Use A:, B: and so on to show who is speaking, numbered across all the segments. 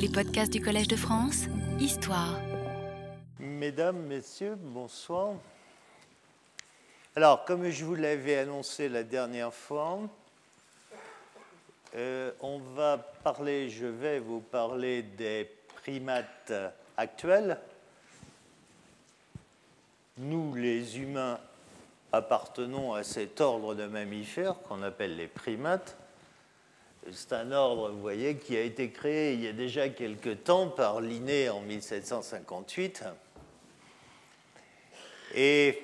A: Les podcasts du Collège de France, Histoire.
B: Mesdames, Messieurs, bonsoir. Alors, comme je vous l'avais annoncé la dernière fois, euh, on va parler, je vais vous parler des primates actuels. Nous, les humains, appartenons à cet ordre de mammifères qu'on appelle les primates. C'est un ordre, vous voyez, qui a été créé il y a déjà quelque temps par Linné en 1758. Et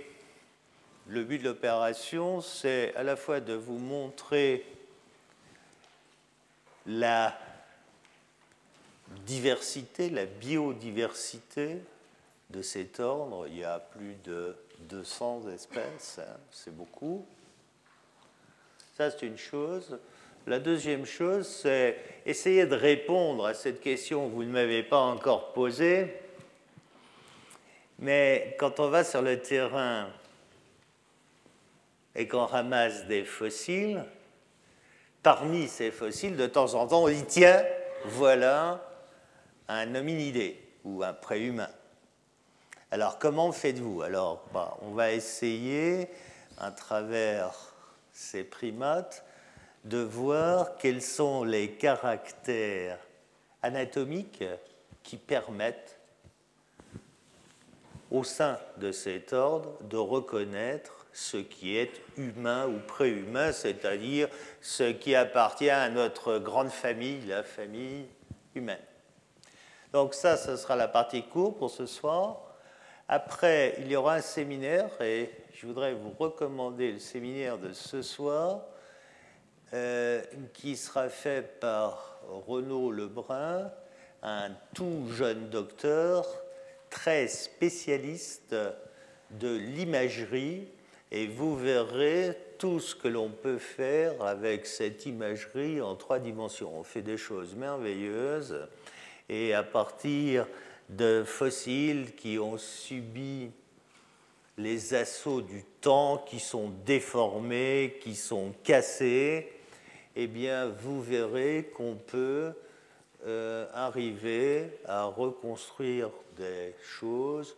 B: le but de l'opération, c'est à la fois de vous montrer la diversité, la biodiversité de cet ordre. Il y a plus de 200 espèces, hein, c'est beaucoup. Ça, c'est une chose. La deuxième chose, c'est essayer de répondre à cette question que vous ne m'avez pas encore posée. Mais quand on va sur le terrain et qu'on ramasse des fossiles, parmi ces fossiles, de temps en temps, on dit tiens, voilà un hominidé ou un préhumain. Alors, comment faites-vous? Alors, bah, on va essayer, à travers ces primates, de voir quels sont les caractères anatomiques qui permettent au sein de cet ordre de reconnaître ce qui est humain ou préhumain, c'est-à-dire ce qui appartient à notre grande famille, la famille humaine. Donc ça, ce sera la partie courte pour ce soir. Après, il y aura un séminaire et je voudrais vous recommander le séminaire de ce soir euh, qui sera fait par Renaud Lebrun, un tout jeune docteur très spécialiste de l'imagerie et vous verrez tout ce que l'on peut faire avec cette imagerie en trois dimensions. On fait des choses merveilleuses et à partir de fossiles qui ont subi les assauts du temps, qui sont déformés, qui sont cassés, eh bien, vous verrez qu'on peut euh, arriver à reconstruire des choses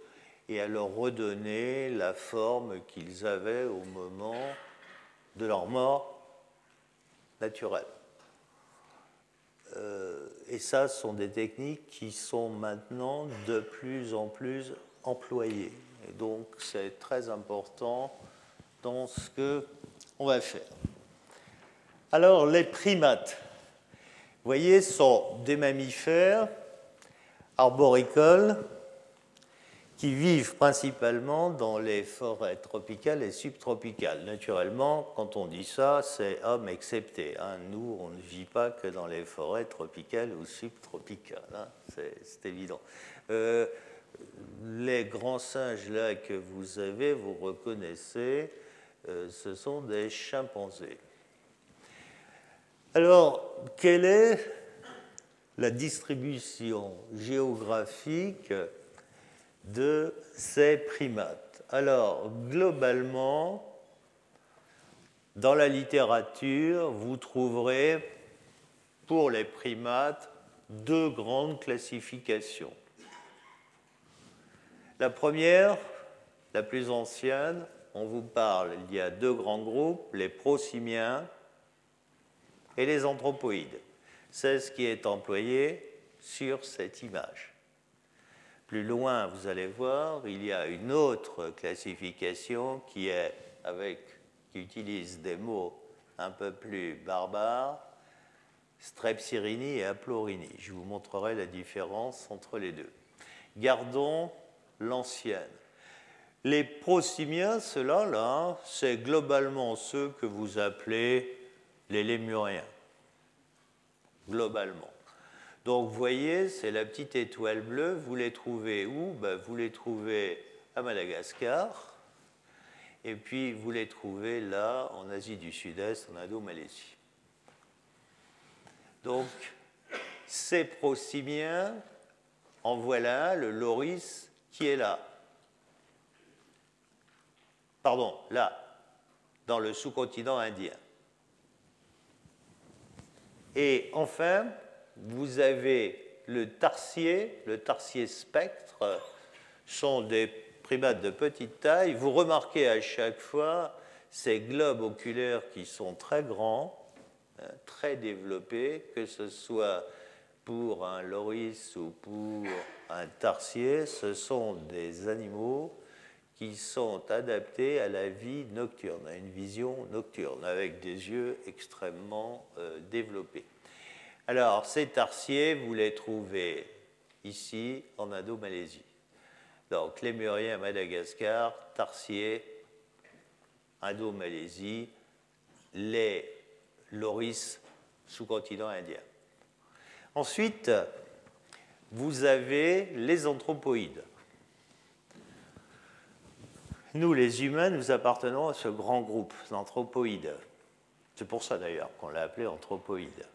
B: et à leur redonner la forme qu'ils avaient au moment de leur mort naturelle. Euh, et ça, ce sont des techniques qui sont maintenant de plus en plus employées. Et donc, c'est très important dans ce que on va faire. Alors, les primates, vous voyez, sont des mammifères arboricoles qui vivent principalement dans les forêts tropicales et subtropicales. Naturellement, quand on dit ça, c'est homme excepté. Hein. Nous, on ne vit pas que dans les forêts tropicales ou subtropicales, hein. c'est évident. Euh, les grands singes là que vous avez, vous reconnaissez, euh, ce sont des chimpanzés. Alors, quelle est la distribution géographique de ces primates? Alors, globalement, dans la littérature, vous trouverez pour les primates deux grandes classifications. La première, la plus ancienne, on vous parle, il y a deux grands groupes, les prosimiens et les anthropoïdes. C'est ce qui est employé sur cette image. Plus loin, vous allez voir, il y a une autre classification qui est avec qui utilise des mots un peu plus barbares, strepsirini et aplorini. Je vous montrerai la différence entre les deux. Gardons l'ancienne. Les prosimiens, ceux-là, là, c'est globalement ceux que vous appelez les lémuriens. Globalement. Donc vous voyez, c'est la petite étoile bleue. Vous les trouvez où? Ben, Vous les trouvez à Madagascar. Et puis vous les trouvez là, en Asie du Sud-Est, en Indo-Malaisie. Donc, ces prosimiens, en voilà le loris qui est là. Pardon, là, dans le sous-continent indien. Et enfin, vous avez le tarsier, le tarsier spectre, sont des primates de petite taille. Vous remarquez à chaque fois ces globes oculaires qui sont très grands, hein, très développés, que ce soit pour un loris ou pour un tarsier, ce sont des animaux qui sont adaptés à la vie nocturne, à une vision nocturne, avec des yeux extrêmement euh, développés. Alors, ces tarsiers, vous les trouvez ici en Indo-Malaisie. Donc, lémurien à Madagascar, tarsiers, Indo-Malaisie, les loris sous-continent indien. Ensuite, vous avez les anthropoïdes. Nous, les humains, nous appartenons à ce grand groupe d'anthropoïdes. C'est pour ça d'ailleurs qu'on l'a appelé anthropoïde.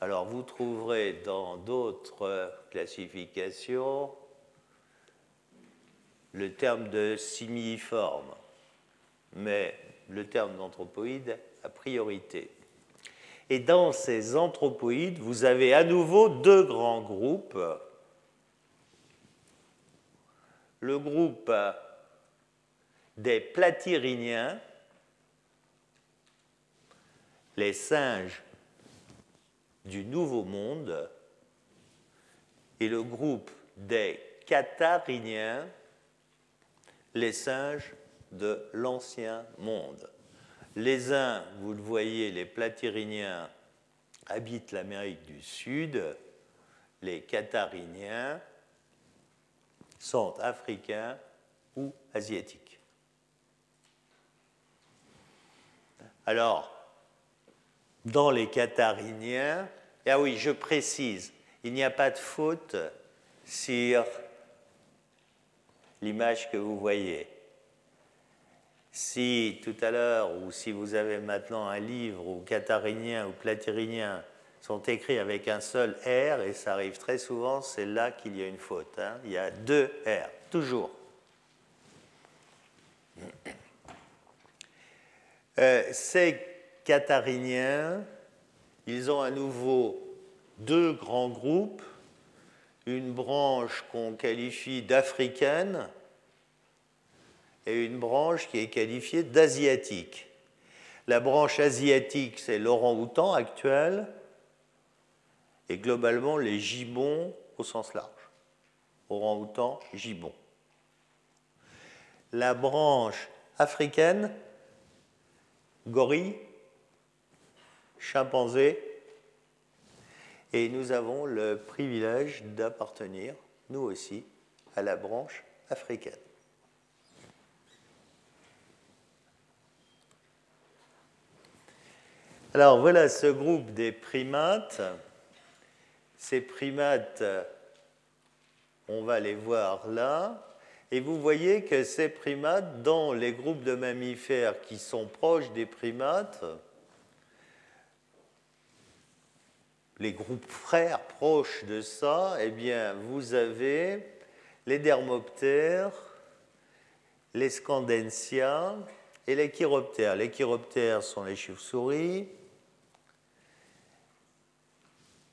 B: Alors vous trouverez dans d'autres classifications le terme de simiforme, mais le terme d'anthropoïde a priorité. Et dans ces anthropoïdes, vous avez à nouveau deux grands groupes. Le groupe des platyriniens, les singes du Nouveau Monde, et le groupe des cathariniens, les singes de l'Ancien Monde. Les uns, vous le voyez, les platyriniens habitent l'Amérique du Sud, les cathariniens sont africains ou asiatiques. Alors, dans les cathariniens, ah oui, je précise, il n'y a pas de faute sur l'image que vous voyez. Si tout à l'heure, ou si vous avez maintenant un livre où catharinien ou platyrinien sont écrits avec un seul R, et ça arrive très souvent, c'est là qu'il y a une faute. Hein. Il y a deux R, toujours. Euh, ces cathariniens, ils ont à nouveau deux grands groupes, une branche qu'on qualifie d'africaine et une branche qui est qualifiée d'asiatique. La branche asiatique, c'est l'orang-outan actuel, et globalement les gibbons au sens large. Orang-outan, gibbon. La branche africaine, gorille, chimpanzé, et nous avons le privilège d'appartenir, nous aussi, à la branche africaine. Alors voilà ce groupe des primates. Ces primates, on va les voir là. Et vous voyez que ces primates, dans les groupes de mammifères qui sont proches des primates, les groupes frères proches de ça, eh bien, vous avez les dermoptères, les scandensia et les chiroptères. Les chiroptères sont les chauves-souris,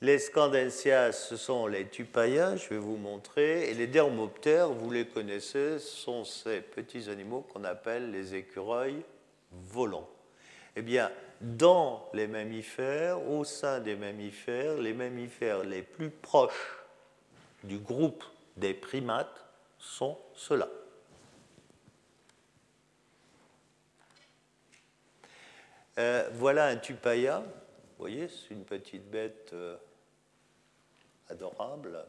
B: les scandensias, ce sont les tupaias, je vais vous montrer. Et les dermoptères, vous les connaissez, sont ces petits animaux qu'on appelle les écureuils volants. Eh bien, dans les mammifères, au sein des mammifères, les mammifères les plus proches du groupe des primates sont ceux-là. Euh, voilà un tupaia. Vous voyez, c'est une petite bête. Euh, adorable.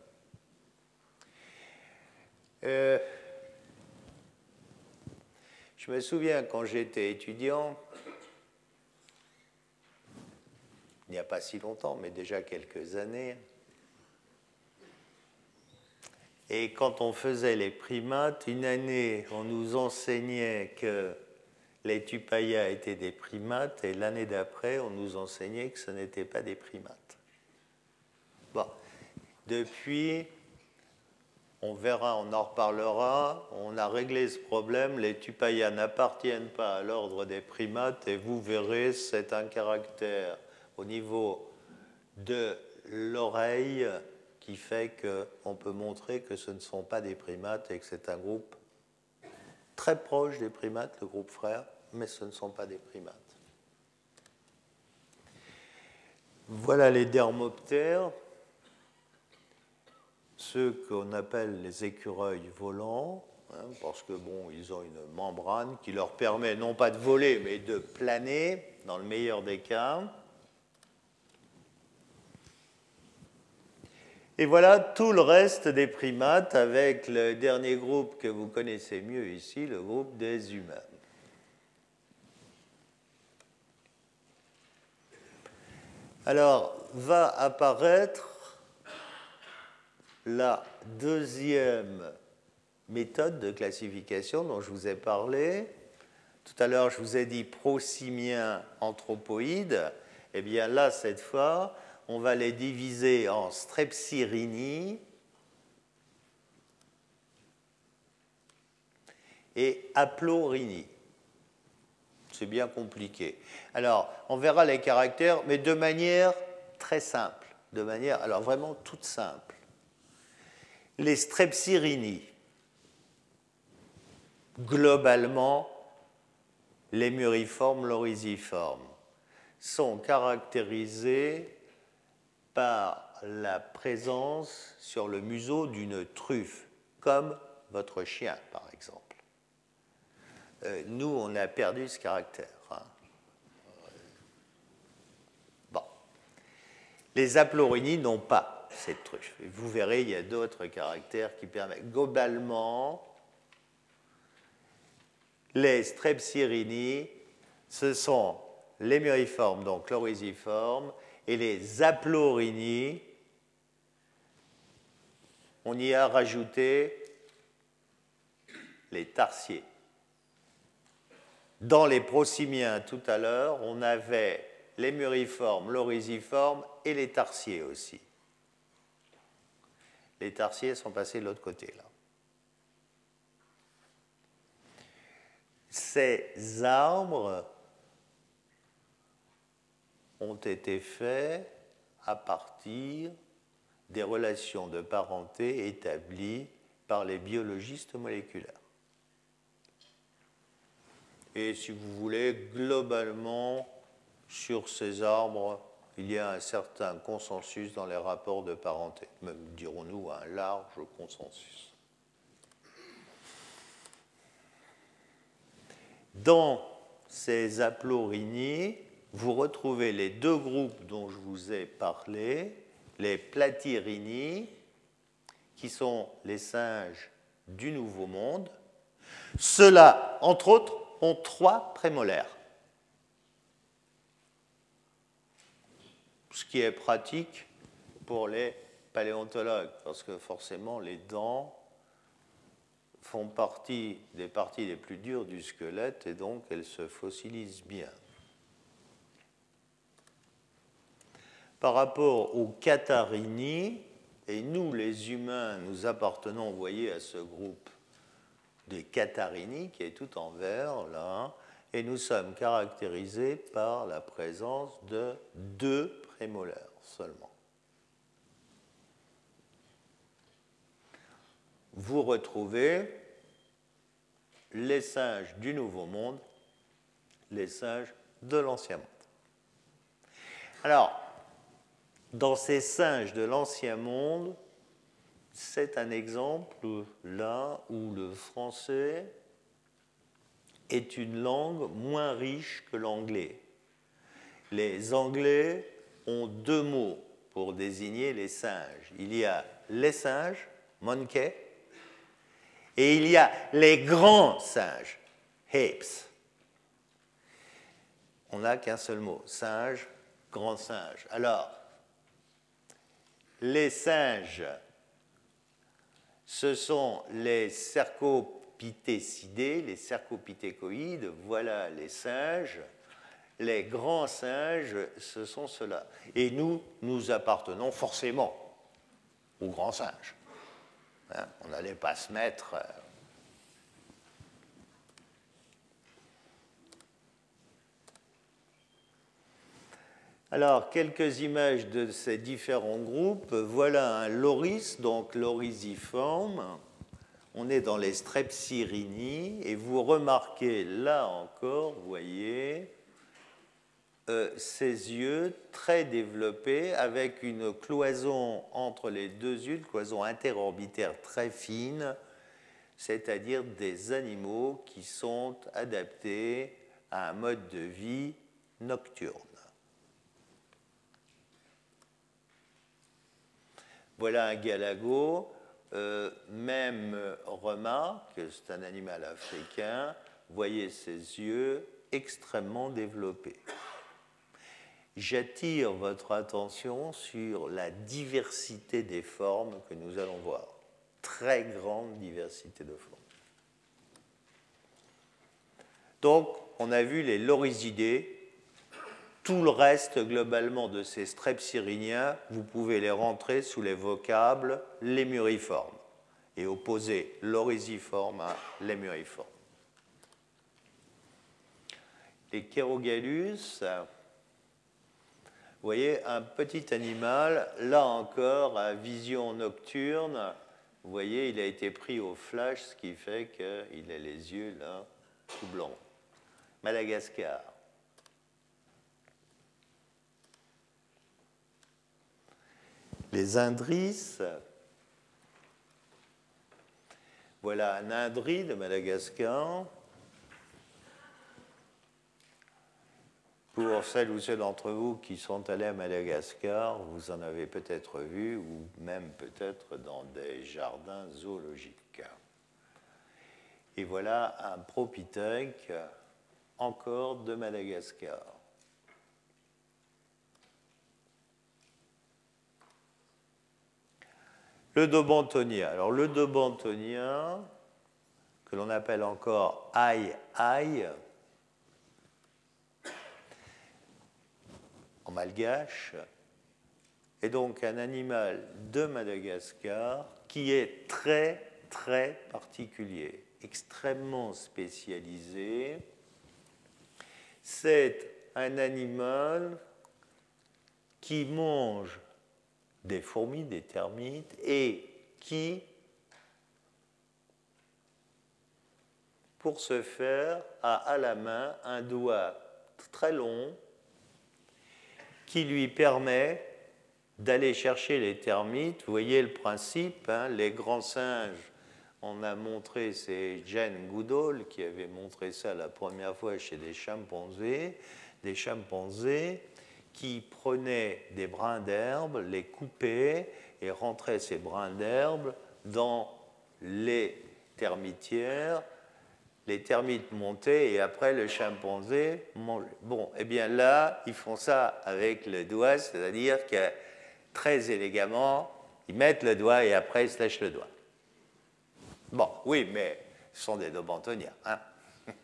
B: Euh, je me souviens quand j'étais étudiant, il n'y a pas si longtemps, mais déjà quelques années, et quand on faisait les primates, une année, on nous enseignait que les tupayas étaient des primates, et l'année d'après, on nous enseignait que ce n'étaient pas des primates. Depuis, on verra, on en reparlera, on a réglé ce problème, les tupayas n'appartiennent pas à l'ordre des primates et vous verrez, c'est un caractère au niveau de l'oreille qui fait qu'on peut montrer que ce ne sont pas des primates et que c'est un groupe très proche des primates, le groupe frère, mais ce ne sont pas des primates. Voilà les dermoptères, ceux qu'on appelle les écureuils volants, hein, parce que bon, ils ont une membrane qui leur permet non pas de voler, mais de planer, dans le meilleur des cas. Et voilà tout le reste des primates avec le dernier groupe que vous connaissez mieux ici, le groupe des humains. Alors, va apparaître la deuxième méthode de classification dont je vous ai parlé. Tout à l'heure, je vous ai dit prosimiens anthropoïdes. Eh bien là, cette fois, on va les diviser en strepsirini et aplorini. C'est bien compliqué. Alors, on verra les caractères, mais de manière très simple, de manière, alors vraiment toute simple. Les strepsirini, globalement, les muriformes lorisiformes, sont caractérisés par la présence sur le museau d'une truffe, comme votre chien, par exemple. Euh, nous, on a perdu ce caractère. Hein. Bon. Les aplorini n'ont pas cette truffe. vous verrez, il y a d'autres caractères qui permettent. Globalement, les strepsirini, ce sont les muriformes, donc chlorisiformes, et les aplorini, on y a rajouté les tarsiers. Dans les prosimiens tout à l'heure, on avait les muriformes, l'orisiforme et les tarsiers aussi. Les tarsiers sont passés de l'autre côté là. Ces arbres ont été faits à partir des relations de parenté établies par les biologistes moléculaires. Et si vous voulez, globalement, sur ces arbres, il y a un certain consensus dans les rapports de parenté, même dirons-nous un large consensus. Dans ces aplorini, vous retrouvez les deux groupes dont je vous ai parlé, les platyrini, qui sont les singes du Nouveau Monde. Ceux-là, entre autres, ont trois prémolaires. Ce qui est pratique pour les paléontologues, parce que forcément les dents font partie des parties les plus dures du squelette et donc elles se fossilisent bien. par rapport aux Catharini, et nous les humains, nous appartenons, vous voyez, à ce groupe des Catharini qui est tout en vert là, et nous sommes caractérisés par la présence de deux prémolaires seulement. Vous retrouvez les singes du Nouveau Monde, les singes de l'Ancien Monde. Alors, dans ces singes de l'Ancien Monde, c'est un exemple là où le français est une langue moins riche que l'anglais. Les Anglais deux mots pour désigner les singes. Il y a les singes, monkey, et il y a les grands singes, apes. On n'a qu'un seul mot, singe, grand singe. Alors, les singes, ce sont les cercopitécidés, les cercopithécoïdes, voilà les singes. Les grands singes, ce sont ceux-là. Et nous, nous appartenons forcément aux grands singes. Hein, on n'allait pas se mettre euh, Alors, quelques images de ces différents groupes. Voilà un loris, donc lorisiforme. On est dans les strepsirrhini et vous remarquez là encore, voyez, euh, ces yeux très développés avec une cloison entre les deux yeux, une cloison interorbitaire très fine, c'est-à-dire des animaux qui sont adaptés à un mode de vie nocturne. Voilà un galago, euh, même remarque, c'est un animal africain, voyez ses yeux extrêmement développés. J'attire votre attention sur la diversité des formes que nous allons voir. Très grande diversité de formes. Donc, on a vu les lorisidés, tout le reste, globalement, de ces strepsirrhiniens, vous pouvez les rentrer sous les vocables lémuriformes et opposer l'orisiforme à lémuriforme. Les Cherogalus, vous voyez, un petit animal, là encore, à vision nocturne, vous voyez, il a été pris au flash, ce qui fait qu'il a les yeux là, tout blancs. Madagascar. Les indris, voilà un indri de Madagascar. Pour celles ou ceux d'entre vous qui sont allés à Madagascar, vous en avez peut-être vu ou même peut-être dans des jardins zoologiques. Et voilà un propithèque encore de Madagascar. Le dobantonien. Alors le dobantonien, que l'on appelle encore aïe malgache, est donc un animal de Madagascar qui est très très particulier, extrêmement spécialisé. C'est un animal qui mange des fourmis, des termites, et qui, pour ce faire, a à la main un doigt très long qui lui permet d'aller chercher les termites. Vous voyez le principe, hein, les grands singes, on a montré, c'est Jane Goodall qui avait montré ça la première fois chez des chimpanzés, des chimpanzés qui prenait des brins d'herbe, les coupait et rentrait ces brins d'herbe dans les termitières. Les termites montaient et après le chimpanzé mangeait. Bon, eh bien là, ils font ça avec le doigt, c'est-à-dire que très élégamment, ils mettent le doigt et après ils se lèchent le doigt. Bon, oui, mais ce sont des dobantoniens. Hein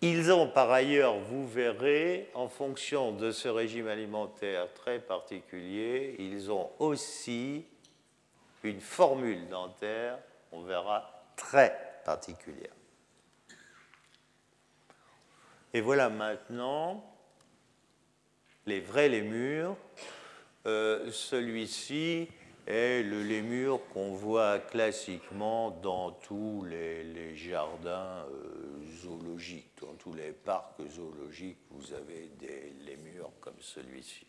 B: Ils ont par ailleurs, vous verrez, en fonction de ce régime alimentaire très particulier, ils ont aussi une formule dentaire, on verra, très particulière. Et voilà maintenant les vrais lémurs. Euh, celui-ci est le lémur qu'on voit classiquement dans tous les, jardins euh, zoologiques, dans tous les parcs zoologiques, vous avez des lémurs comme celui-ci,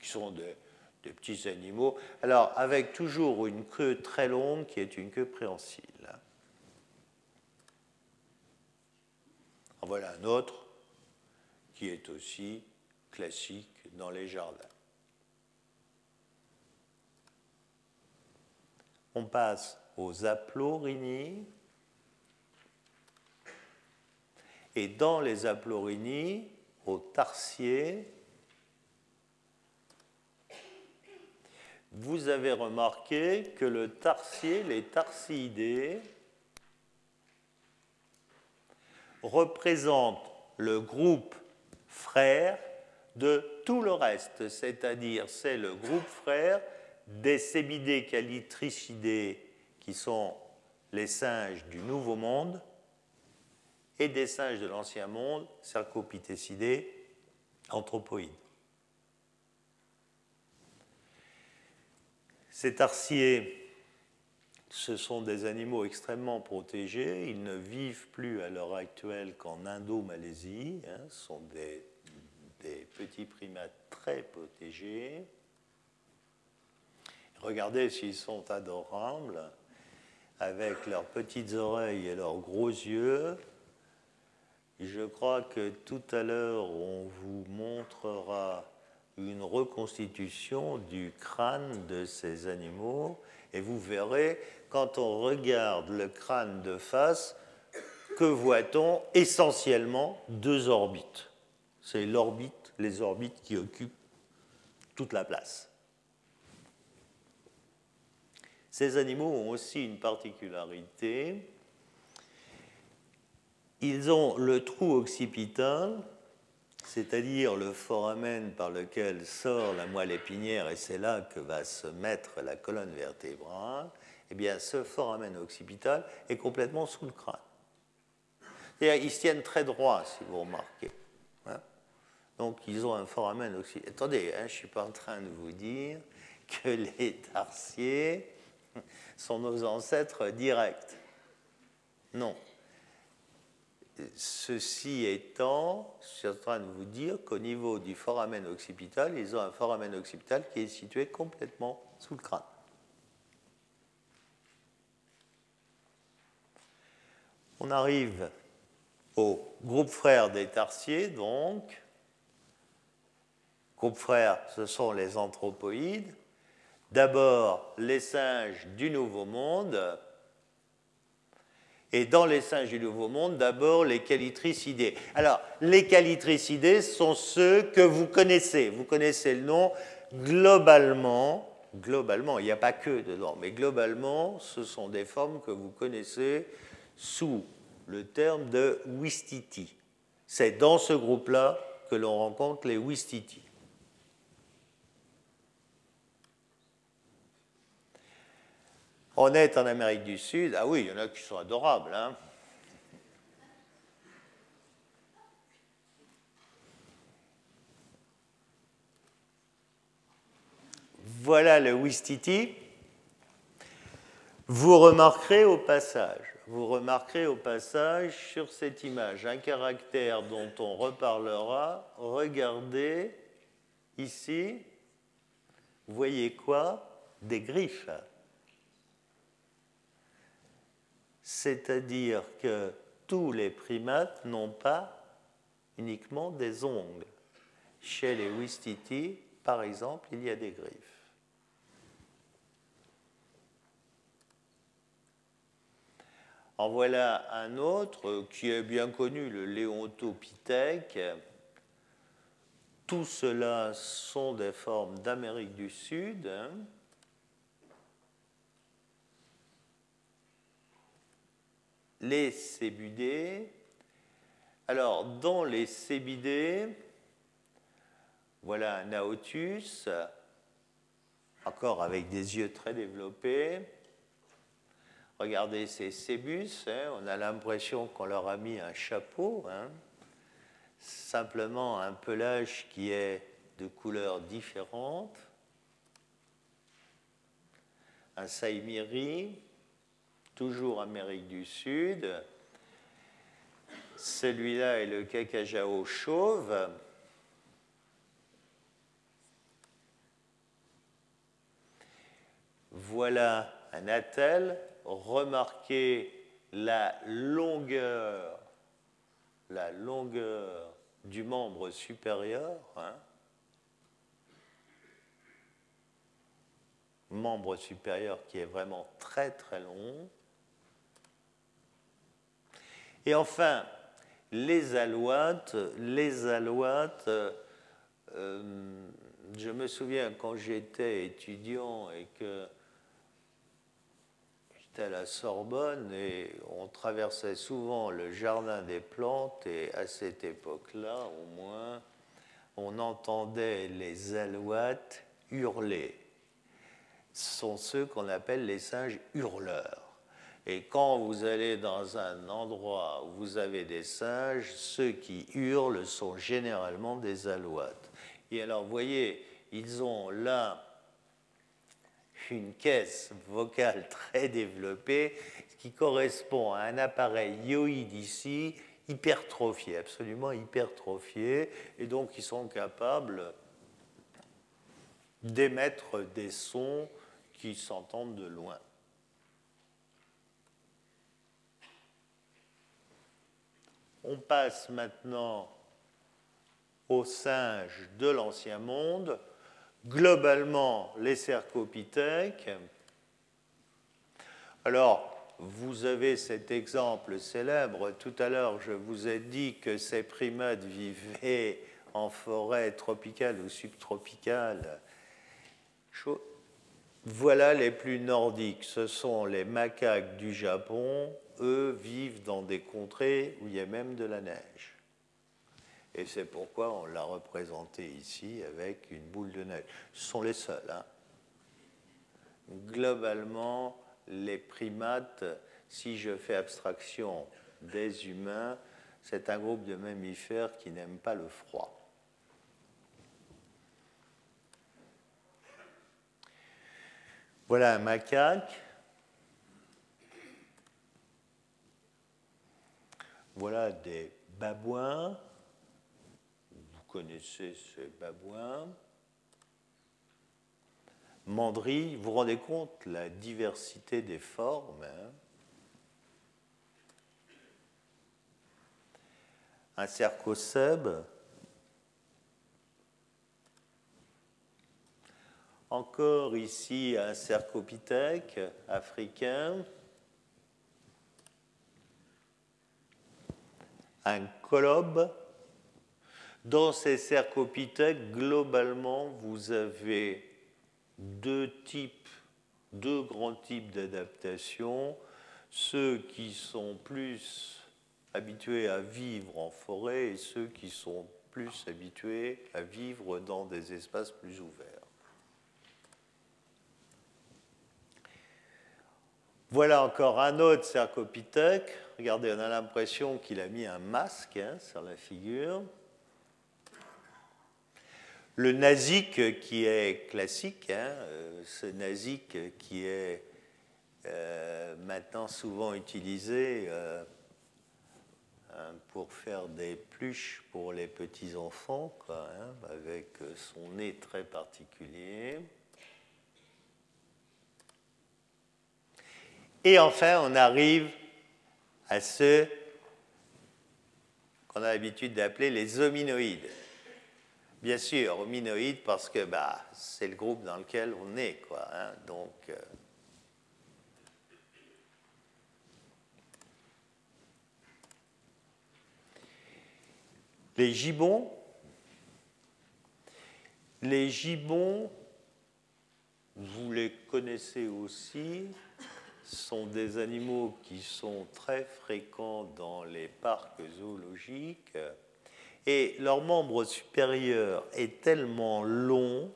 B: qui sont des, petits animaux. Alors, avec toujours une queue très longue qui est une queue préhensile. Voilà un autre qui est aussi classique dans les jardins. On passe aux aplorinies. Et dans les aplorinies, aux tarsiers, vous avez remarqué que le tarsier, les tarsidés, représentent le groupe frère de tout le reste, c'est-à-dire c'est le groupe frère des sébidés calitricidés, qui sont les singes du Nouveau Monde, et des singes de l'Ancien Monde, cercopitécidés, anthropoïdes. Ces tarsiers, ce sont des animaux extrêmement protégés. Ils ne vivent plus à l'heure actuelle qu'en Indo-Malaisie. Hein. Ce sont des, des petits primates très protégés. Regardez s'ils sont adorables, avec leurs petites oreilles et leurs gros yeux. Je crois que tout à l'heure, on vous montrera une reconstitution du crâne de ces animaux et vous verrez, quand on regarde le crâne de face, que voit-on essentiellement deux orbites? C'est l'orbite, les orbites qui occupent toute la place. Ces animaux ont aussi une particularité. Ils ont le trou occipital, c'est-à-dire le foramen par lequel sort la moelle épinière, et c'est là que va se mettre la colonne vertébrale. Eh bien, ce foramen occipital est complètement sous le crâne. Ils se tiennent très droit, si vous remarquez. Hein. Donc, ils ont un foramen occipital. Attendez, hein, je ne suis pas en train de vous dire que les tarsiers sont nos ancêtres directs. Non. Ceci étant, je suis en train de vous dire qu'au niveau du foramen occipital, ils ont un foramen occipital qui est situé complètement sous le crâne. On arrive au groupe frère des tarsiers, donc. Groupe frère, ce sont les anthropoïdes. D'abord, les singes du Nouveau Monde, et dans les singes du Nouveau Monde, d'abord les calitricidés. Alors, les calitricidés sont ceux que vous connaissez. Vous connaissez le nom globalement. Globalement, il n'y a pas que dedans, mais globalement, ce sont des formes que vous connaissez sous le terme de Wistiti. C'est dans ce groupe-là que l'on rencontre les Wistiti. On est en Amérique du Sud. Ah oui, il y en a qui sont adorables. Hein. Voilà le Wistiti. Vous remarquerez au passage, vous remarquerez au passage sur cette image un caractère dont on reparlera. Regardez ici, vous voyez quoi? Des griffes. c'est-à-dire que tous les primates n'ont pas uniquement des ongles. Chez les Wistiti, par exemple, il y a des griffes. En voilà un autre qui est bien connu, le Léontopithèque. Tout cela sont des formes d'Amérique du Sud. Hein. les cébudés. Alors, dans les cébidés, voilà un aotus, encore avec des yeux très développés. Regardez ces cébus, hein, on a l'impression qu'on leur a mis un chapeau, hein. simplement un pelage qui est de couleurs différentes. Un saïmiri, toujours Amérique du Sud. Celui-là est le cacajao chauve. Voilà un attel. Remarquez la longueur, la longueur du membre supérieur. Hein. membre supérieur qui est vraiment très très long. Et enfin, les alouates, les alouates, euh, je me souviens quand j'étais étudiant et que à la Sorbonne et on traversait souvent le jardin des plantes et à cette époque-là, au moins, on entendait les alouates hurler. Ce sont ceux qu'on appelle les singes hurleurs. Et quand vous allez dans un endroit où vous avez des singes, ceux qui hurlent sont généralement des alouates. Et alors, vous voyez, ils ont là une caisse vocale très développée, qui correspond à un appareil yoïde ici, hypertrophié, absolument hypertrophié, et donc ils sont capables d'émettre des sons qui s'entendent de loin. On passe maintenant aux singes de l'Ancien Monde. Globalement, les cercopithèques. Alors, vous avez cet exemple célèbre. Tout à l'heure, je vous ai dit que ces primates vivaient en forêt tropicale ou subtropicale. Voilà les plus nordiques. Ce sont les macaques du Japon. Eux vivent dans des contrées où il y a même de la neige. Et c'est pourquoi on l'a représenté ici avec une boule de neige. Ce sont les seuls. Hein. Globalement, les primates, si je fais abstraction des humains, c'est un groupe de mammifères qui n'aiment pas le froid. Voilà un macaque. Voilà des babouins. Connaissez ces babouins. Mandry, vous rendez compte la diversité des formes hein? Un cercocèbe, encore ici un cercopithèque africain, un colobe. Dans ces cercopithèques, globalement, vous avez deux types, deux grands types d'adaptation. Ceux qui sont plus habitués à vivre en forêt et ceux qui sont plus habitués à vivre dans des espaces plus ouverts. Voilà encore un autre cercopithèque. Regardez, on a l'impression qu'il a mis un masque hein, sur la figure. Le nazik qui est classique, hein, euh, ce nazik qui est euh, maintenant souvent utilisé euh, hein, pour faire des pluches pour les petits-enfants, hein, avec son nez très particulier. Et enfin, on arrive à ceux qu'on a l'habitude d'appeler les hominoïdes. Bien sûr, hominoïdes parce que bah, c'est le groupe dans lequel on est. Quoi, hein. donc, euh, Les gibbons, les gibbons, vous les connaissez aussi, sont des animaux qui sont très fréquents dans les parcs zoologiques et leur membre supérieur est tellement long,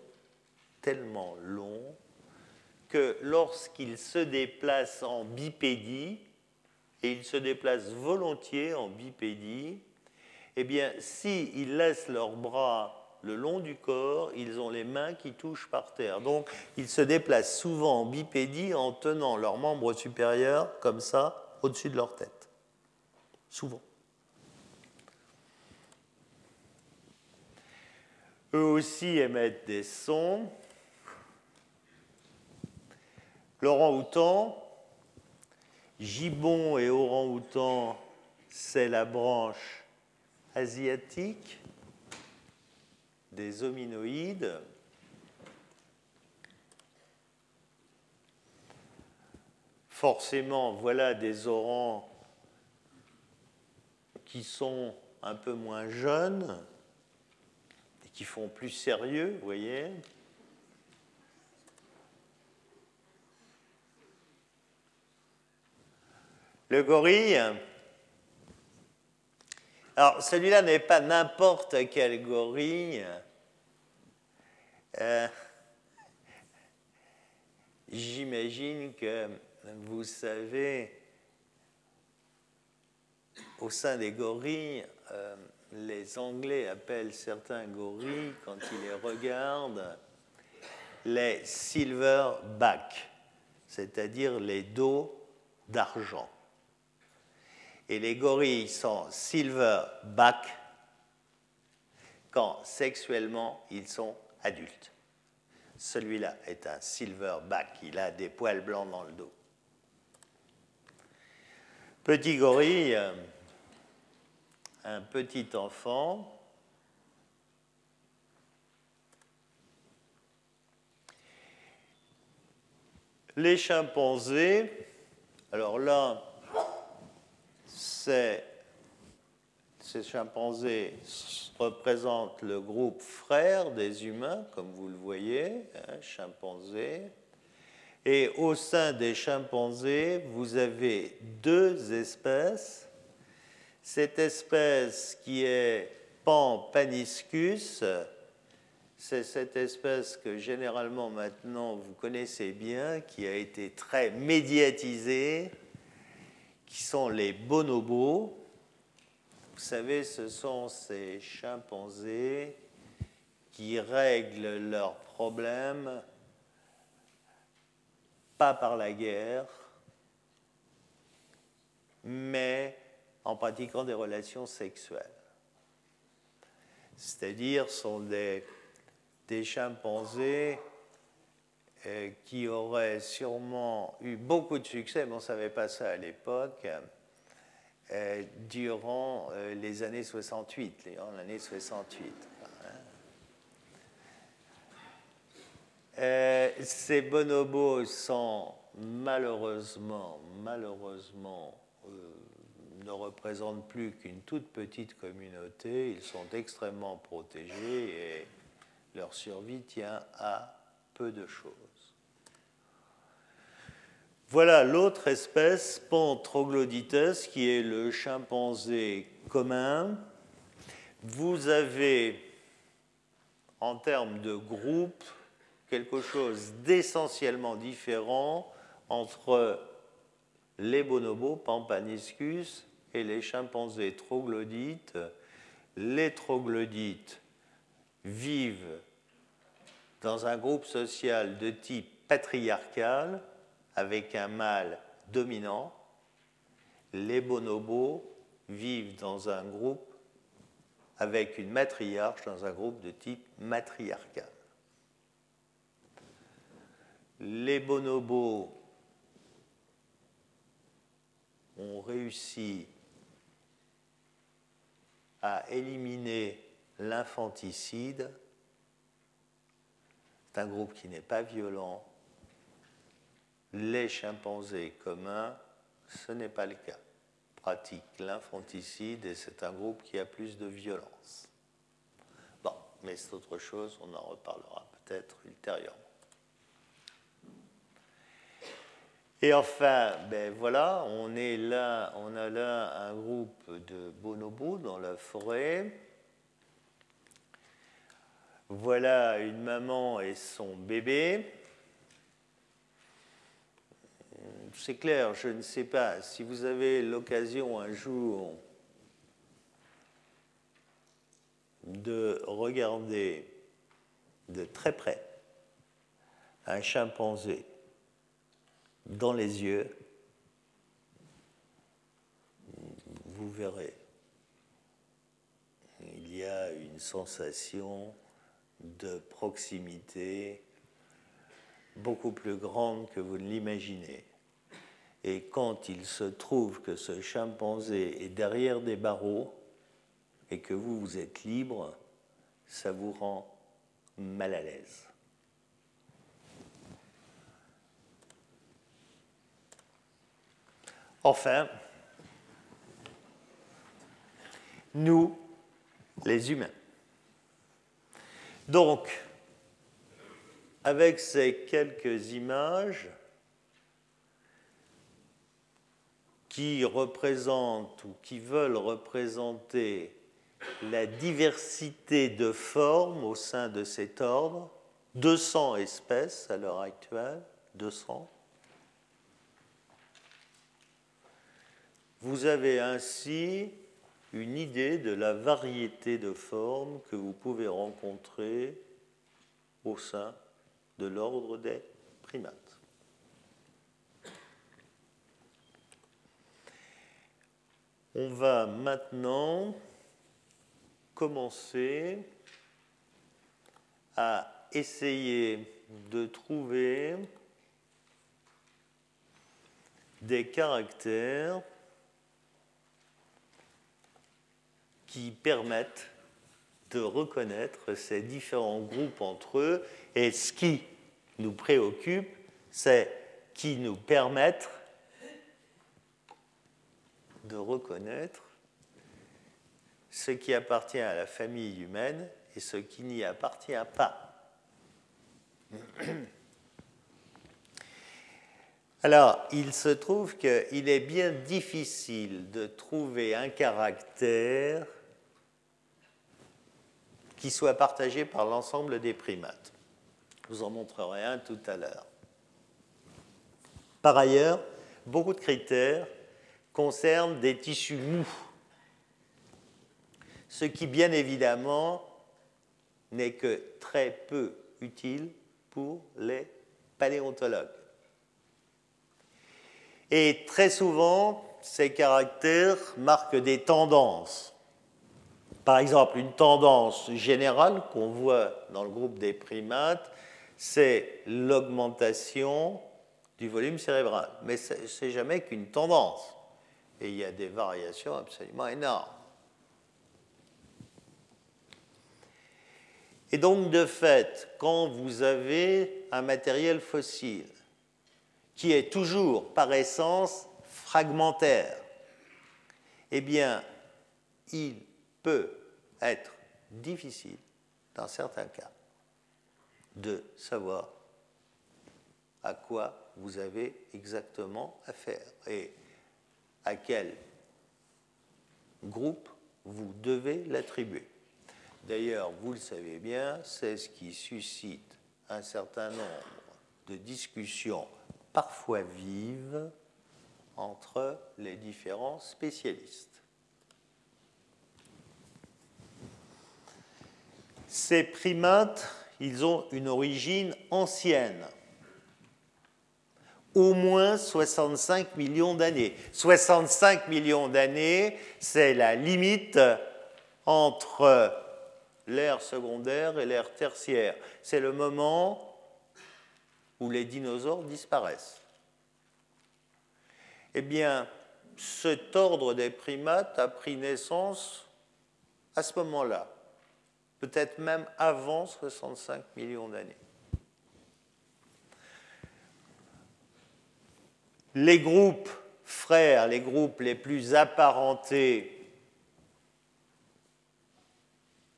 B: tellement long, que lorsqu'ils se déplacent en bipédie, et ils se déplacent volontiers en bipédie, eh bien, s'ils laissent leurs bras le long du corps, ils ont les mains qui touchent par terre. Donc, ils se déplacent souvent en bipédie en tenant leurs membres supérieurs comme ça au-dessus de leur tête. Souvent. Aussi émettent des sons. L'orang-outan, gibbon et orang-outan, c'est la branche asiatique des hominoïdes. Forcément, voilà des orangs qui sont un peu moins jeunes, qui font plus sérieux, voyez. Le gorille. Alors, celui-là n'est pas n'importe quel gorille. Euh, j'imagine que vous savez, au sein des gorilles, euh, les Anglais appellent certains gorilles, quand ils les regardent, les silverback, c'est-à-dire les dos d'argent. Et les gorilles sont silverback quand sexuellement ils sont adultes. Celui-là est un silverback, il a des poils blancs dans le dos. Petit gorille, euh, un petit enfant, les chimpanzés, alors là, ces chimpanzés représentent le groupe frère des humains, comme vous le voyez, hein, chimpanzés. Et au sein des chimpanzés, vous avez deux espèces. Cette espèce qui est Pan paniscus, c'est cette espèce que généralement maintenant vous connaissez bien, qui a été très médiatisée, qui sont les bonobos. Vous savez, ce sont ces chimpanzés qui règlent leurs problèmes pas par la guerre, mais en pratiquant des relations sexuelles. C'est-à-dire sont des, chimpanzés euh, qui auraient sûrement eu beaucoup de succès, mais on ne savait pas ça à l'époque, euh, durant euh, les années 68, l'année 68. Euh, ces bonobos sont malheureusement, malheureusement, ne représentent plus qu'une toute petite communauté. Ils sont extrêmement protégés et leur survie tient à peu de choses. Voilà l'autre espèce, Pantroglodytes, qui est le chimpanzé commun. Vous avez, en termes de groupe, quelque chose d'essentiellement différent entre les bonobos, Pampaniscus, et les chimpanzés troglodytes. Les troglodytes vivent dans un groupe social de type patriarcal, avec un mâle dominant, les bonobos vivent dans un groupe avec une matriarche, dans un groupe de type matriarcal. Les bonobos ont réussi à éliminer l'infanticide. C'est un groupe qui n'est pas violent, les chimpanzés communs, ce n'est pas le cas. Pratiquent l'infanticide et c'est un groupe qui a plus de violence. Bon, mais c'est autre chose, on en reparlera peut-être ultérieurement. Et enfin, ben voilà, on est là, on a là un groupe de bonobos dans la forêt. Voilà une maman et son bébé c'est clair, je ne sais pas. Si vous avez l'occasion un jour de regarder de très près un chimpanzé dans les yeux, vous verrez, il y a une sensation de proximité beaucoup plus grande que vous ne l'imaginez. Et quand il se trouve que ce chimpanzé est derrière des barreaux et que vous, vous êtes libre, ça vous rend mal à l'aise. Enfin, nous, les humains. Donc, avec ces quelques images, qui représentent ou qui veulent représenter la diversité de formes au sein de cet ordre, 200 espèces à l'heure actuelle, 200. Vous avez ainsi une idée de la variété de formes que vous pouvez rencontrer au sein de l'ordre des primates. On va maintenant commencer à essayer de trouver des caractères qui permettent de reconnaître ces différents groupes entre eux. Et ce qui nous préoccupe, c'est qui nous permettent de reconnaître ce qui appartient à la famille humaine et ce qui n'y appartient pas. Alors, il se trouve qu'il est bien difficile de trouver un caractère qui soit partagé par l'ensemble des primates. Je vous en montrerai un tout à l'heure. Par ailleurs, beaucoup de critères concernent des tissus mous, ce qui bien évidemment n'est que très peu utile pour les paléontologues. Et très souvent, ces caractères marquent des tendances. Par exemple, une tendance générale qu'on voit dans le groupe des primates, c'est l'augmentation du volume cérébral. Mais ce n'est jamais qu'une tendance. Et il y a des variations absolument énormes. Et donc, de fait, quand vous avez un matériel fossile qui est toujours par essence fragmentaire, eh bien, il peut être difficile, dans certains cas, de savoir à quoi vous avez exactement affaire et à quel groupe vous devez l'attribuer. D'ailleurs, vous le savez bien, c'est ce qui suscite un certain nombre de discussions parfois vives entre les différents spécialistes. Ces primates, ils ont une origine ancienne, au moins 65 millions d'années. 65 millions d'années, c'est la limite entre l'ère secondaire et l'ère tertiaire. C'est le moment où les dinosaures disparaissent. Eh bien, cet ordre des primates a pris naissance à ce moment-là, peut-être même avant 65 millions d'années. Les groupes frères, les groupes les plus apparentés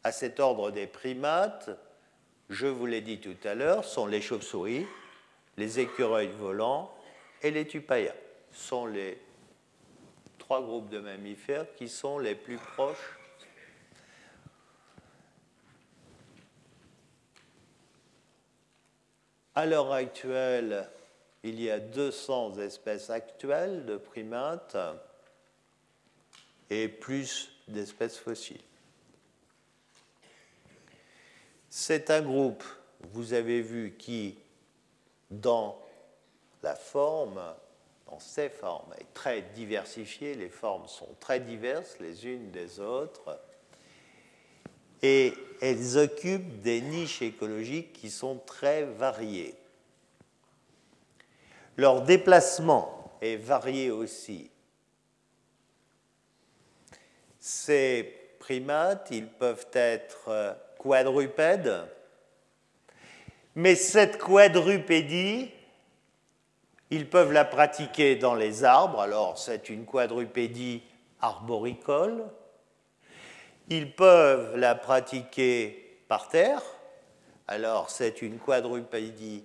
B: à cet ordre des primates, je vous l'ai dit tout à l'heure, sont les chauves-souris, les écureuils volants et les tupayas. Ce sont les trois groupes de mammifères qui sont les plus proches À l'heure actuelle, il y a 200 espèces actuelles de primates et plus d'espèces fossiles. C'est un groupe, vous avez vu, qui dans la forme, dans ses formes, est très diversifiée. Les formes sont très diverses les unes des autres. Et elles occupent des niches écologiques qui sont très variées. Leur déplacement est varié aussi. Ces primates, ils peuvent être quadrupèdes, mais cette quadrupédie, ils peuvent la pratiquer dans les arbres, alors c'est une quadrupédie arboricole. Ils peuvent la pratiquer par terre, alors c'est une quadrupédie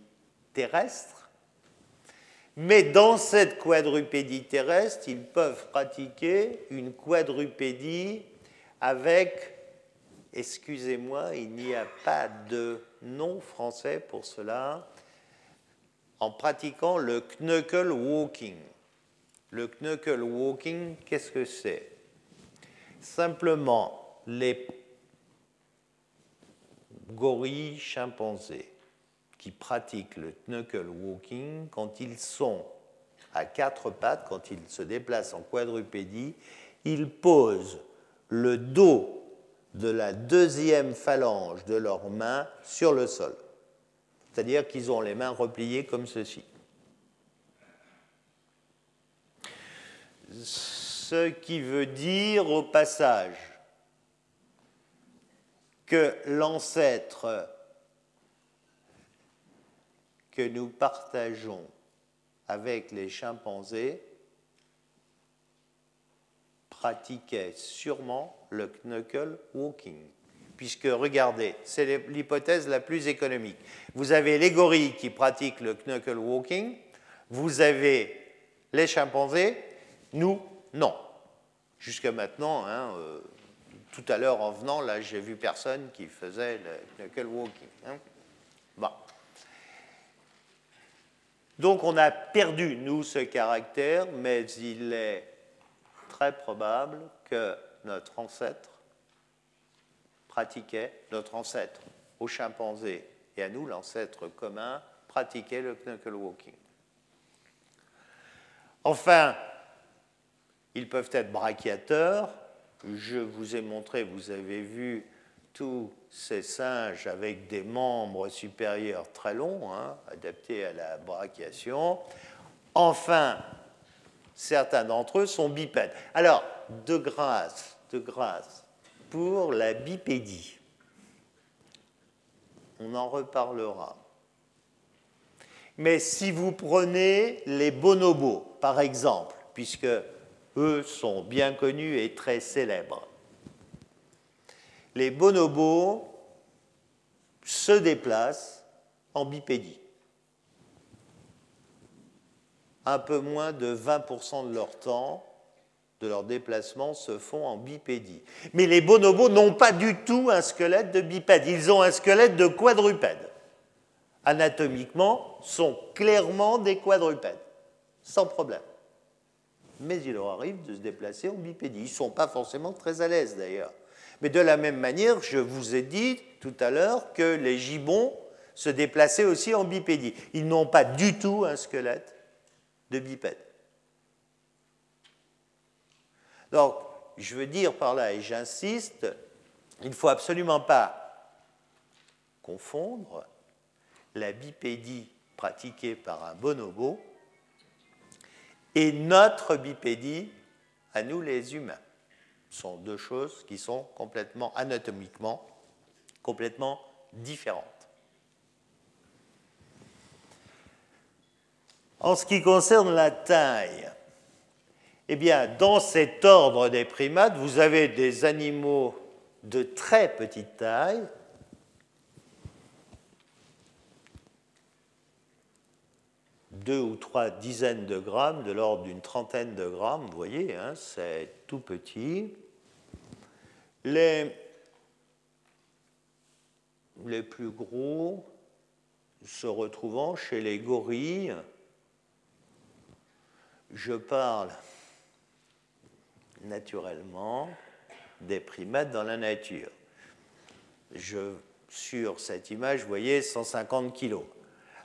B: terrestre. Mais dans cette quadrupédie terrestre, ils peuvent pratiquer une quadrupédie avec excusez-moi, il n'y a pas de nom français pour cela, en pratiquant le knuckle walking. Le knuckle walking, qu'est-ce que c'est? Simplement, les gorilles chimpanzés qui pratiquent le knuckle walking, quand ils sont à quatre pattes, quand ils se déplacent en quadrupédie, ils posent le dos de la deuxième phalange de leurs mains sur le sol. C'est-à-dire qu'ils ont les mains repliées comme ceci. Ce qui veut dire au passage que l'ancêtre que nous partageons avec les chimpanzés pratiquait sûrement le knuckle walking. Puisque, regardez, c'est l'hypothèse la plus économique. Vous avez les gorilles qui pratiquent le knuckle walking, vous avez les chimpanzés, nous, non. Jusqu'à maintenant, hein, euh, tout à l'heure en venant, là, j'ai vu personne qui faisait le knuckle walking. Hein. Bon. Donc on a perdu, nous, ce caractère, mais il est très probable que notre ancêtre pratiquait, notre ancêtre aux chimpanzés et à nous, l'ancêtre commun, pratiquait le knuckle walking. Enfin, ils peuvent être brachiateurs. Je vous ai montré, vous avez vu tous ces singes avec des membres supérieurs très longs, hein, adaptés à la brachiation. Enfin, certains d'entre eux sont bipèdes. Alors, de grâce, de grâce, pour la bipédie, on en reparlera. Mais si vous prenez les bonobos, par exemple, puisque eux sont bien connus et très célèbres, les bonobos se déplacent en bipédie. Un peu moins de 20% de leur temps, de leurs déplacements, se font en bipédie. Mais les bonobos n'ont pas du tout un squelette de bipède, ils ont un squelette de quadrupède. Anatomiquement, sont clairement des quadrupèdes, sans problème. Mais il leur arrive de se déplacer en bipédie. Ils ne sont pas forcément très à l'aise d'ailleurs. Mais de la même manière, je vous ai dit tout à l'heure que les gibbons se déplaçaient aussi en bipédie. Ils n'ont pas du tout un squelette de bipède. Donc, je veux dire par là, et j'insiste, il ne faut absolument pas confondre la bipédie pratiquée par un bonobo et notre bipédie à nous les humains sont deux choses qui sont complètement anatomiquement complètement différentes. En ce qui concerne la taille, eh bien, dans cet ordre des primates, vous avez des animaux de très petite taille, deux ou trois dizaines de grammes, de l'ordre d'une trentaine de grammes, vous voyez, hein, c'est tout petit. Les, plus gros se retrouvant chez les gorilles, je parle naturellement des primates dans la nature. Sur cette image, vous voyez 150 kilos.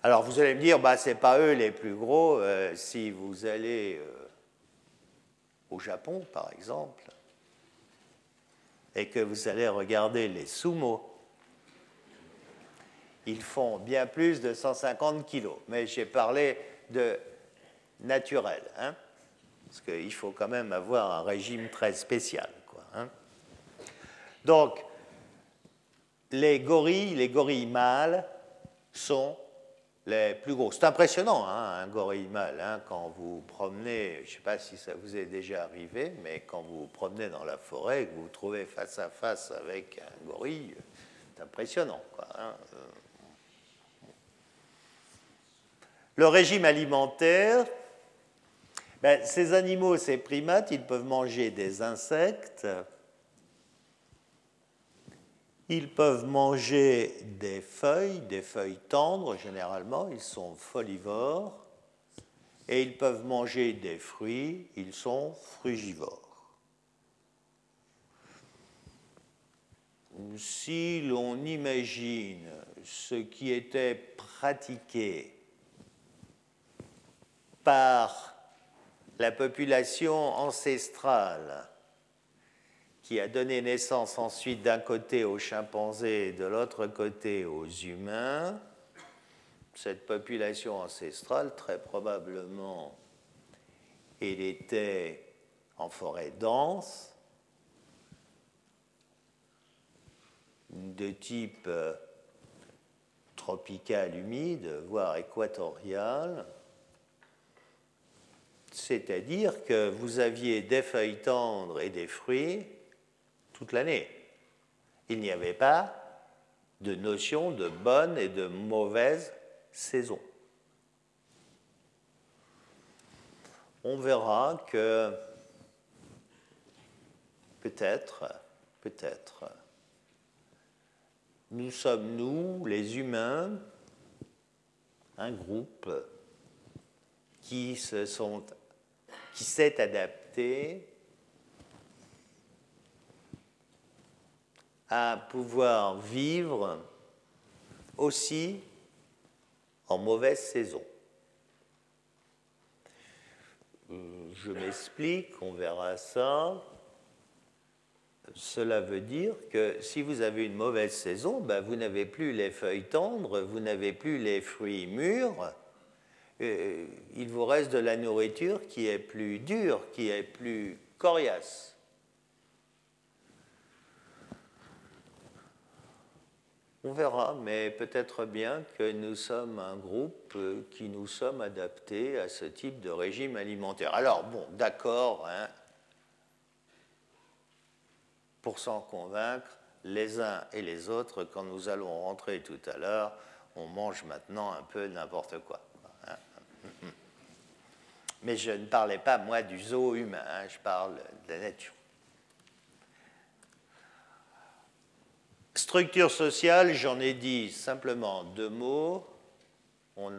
B: Alors vous allez me dire, bah, ce n'est pas eux les plus gros. Euh, si vous allez euh, au Japon, par exemple, et que vous allez regarder les sumo, ils font bien plus de 150 kilos. Mais j'ai parlé de naturel, hein, parce qu'il faut quand même avoir un régime très spécial. Hein. Donc, les gorilles, les gorilles mâles sont les plus gros. C'est impressionnant, hein, un gorille mâle, hein, quand vous promenez, je ne sais pas si ça vous est déjà arrivé, mais quand vous vous promenez dans la forêt et que vous vous trouvez face à face avec un gorille, c'est impressionnant. Quoi, hein. Le régime alimentaire, ben, ces animaux, ces primates, ils peuvent manger des insectes, ils peuvent manger des feuilles, des feuilles tendres généralement, ils sont folivores, et ils peuvent manger des fruits, ils sont frugivores. Si l'on imagine ce qui était pratiqué par la population ancestrale qui a donné naissance ensuite d'un côté aux chimpanzés et de l'autre côté aux humains, cette population ancestrale, très probablement, elle était en forêt dense, de type euh, tropical humide, voire équatorial, c'est-à-dire que vous aviez des feuilles tendres et des fruits l'année. Il n'y avait pas de notion de bonne et de mauvaise saison. On verra que peut-être, peut-être, nous sommes, nous, les humains, un groupe qui se qui s'est adapté à pouvoir vivre aussi en mauvaise saison. Je m'explique, on verra ça. Cela veut dire que si vous avez une mauvaise saison, ben vous n'avez plus les feuilles tendres, vous n'avez plus les fruits mûrs, euh, il vous reste de la nourriture qui est plus dure, qui est plus coriace. On verra, mais peut-être bien que nous sommes un groupe euh, qui nous sommes adaptés à ce type de régime alimentaire. Alors, bon, d'accord, hein, pour s'en convaincre, les uns et les autres, quand nous allons rentrer tout à l'heure, on mange maintenant un peu n'importe quoi. Hein. Mais je ne parlais pas, moi, du zoo humain, hein, je parle de la nature. Structure sociale, j'en ai dit simplement deux mots. On,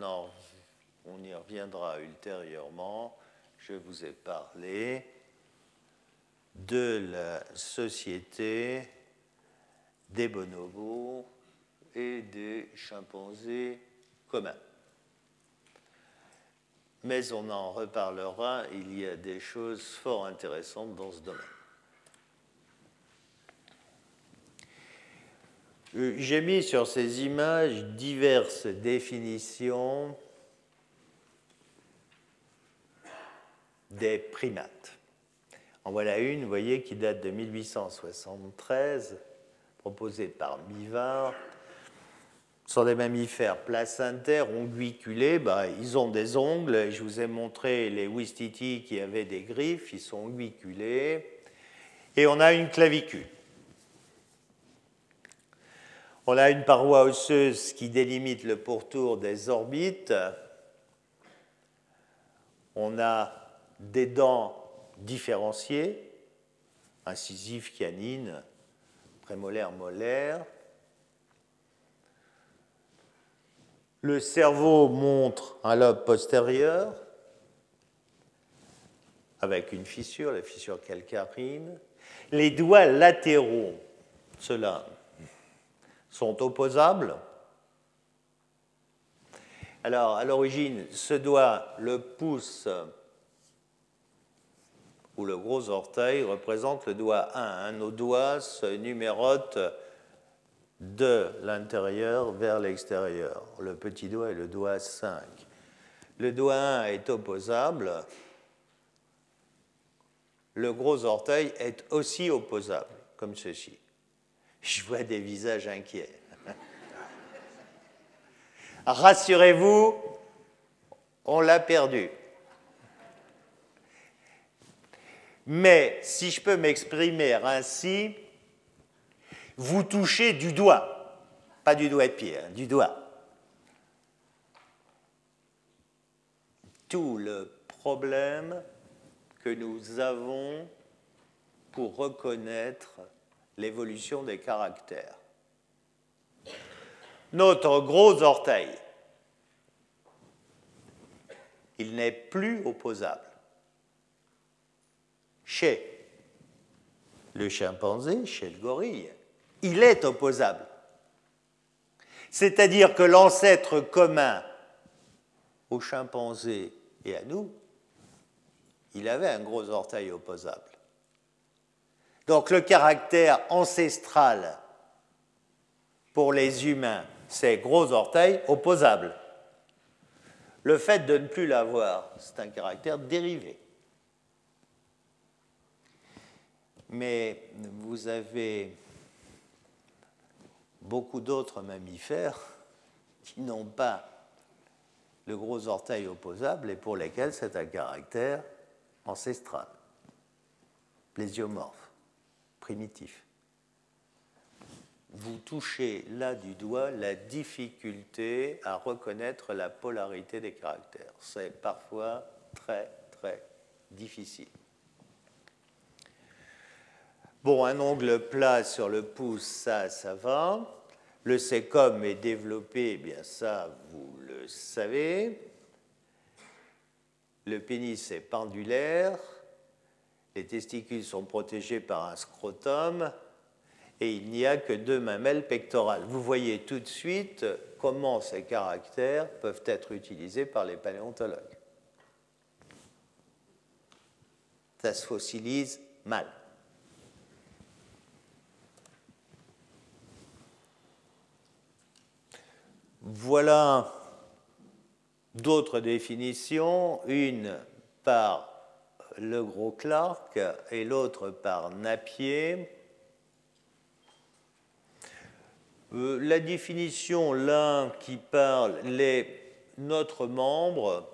B: on y reviendra ultérieurement. Je vous ai parlé de la société des bonobos et des chimpanzés communs. Mais on en reparlera, il y a des choses fort intéressantes dans ce domaine. J'ai mis sur ces images diverses définitions des primates. En voilà une, vous voyez, qui date de 1873, proposée par Mivard. Ce sont des mammifères placentaires, onguiculés. Bah, ils ont des ongles. Je vous ai montré les Wistiti qui avaient des griffes. Ils sont onguiculés. Et on a une clavicule. On a une paroi osseuse qui délimite le pourtour des orbites. On a des dents différenciées, incisives, canines, prémolaires, molaires. Le cerveau montre un lobe postérieur avec une fissure, la fissure calcarine. Les doigts latéraux, ceux-là, sont opposables. Alors, à l'origine, ce doigt, le pouce ou le gros orteil représente le doigt 1. Nos doigts se numérotent de l'intérieur vers l'extérieur. Le petit doigt est le doigt 5. Le doigt 1 est opposable. Le gros orteil est aussi opposable, comme ceci. Je vois des visages inquiets. Rassurez-vous, on l'a perdu. Mais si je peux m'exprimer ainsi, vous touchez du doigt, pas du doigt de pied, hein, du doigt. Tout le problème que nous avons pour reconnaître l'évolution des caractères. Notre gros orteil, il n'est plus opposable. Chez le chimpanzé, chez le gorille, il est opposable. C'est-à-dire que l'ancêtre commun au chimpanzé et à nous, il avait un gros orteil opposable. Donc le caractère ancestral pour les humains, c'est gros orteil opposable. Le fait de ne plus l'avoir, c'est un caractère dérivé. Mais vous avez beaucoup d'autres mammifères qui n'ont pas le gros orteil opposable et pour lesquels c'est un caractère ancestral, plésiomorphe, Vous touchez là du doigt la difficulté à reconnaître la polarité des caractères. C'est parfois très, très difficile. Bon, un ongle plat sur le pouce, ça, ça va. Le sécom est développé, eh bien ça, vous le savez. Le pénis est pendulaire. Les testicules sont protégés par un scrotum. Et il n'y a que deux mamelles pectorales. Vous voyez tout de suite comment ces caractères peuvent être utilisés par les paléontologues. Ça se fossilise mal. Voilà d'autres définitions, une par le gros Clark et l'autre par Napier. Euh, la définition, l'un qui parle, les, notre membre,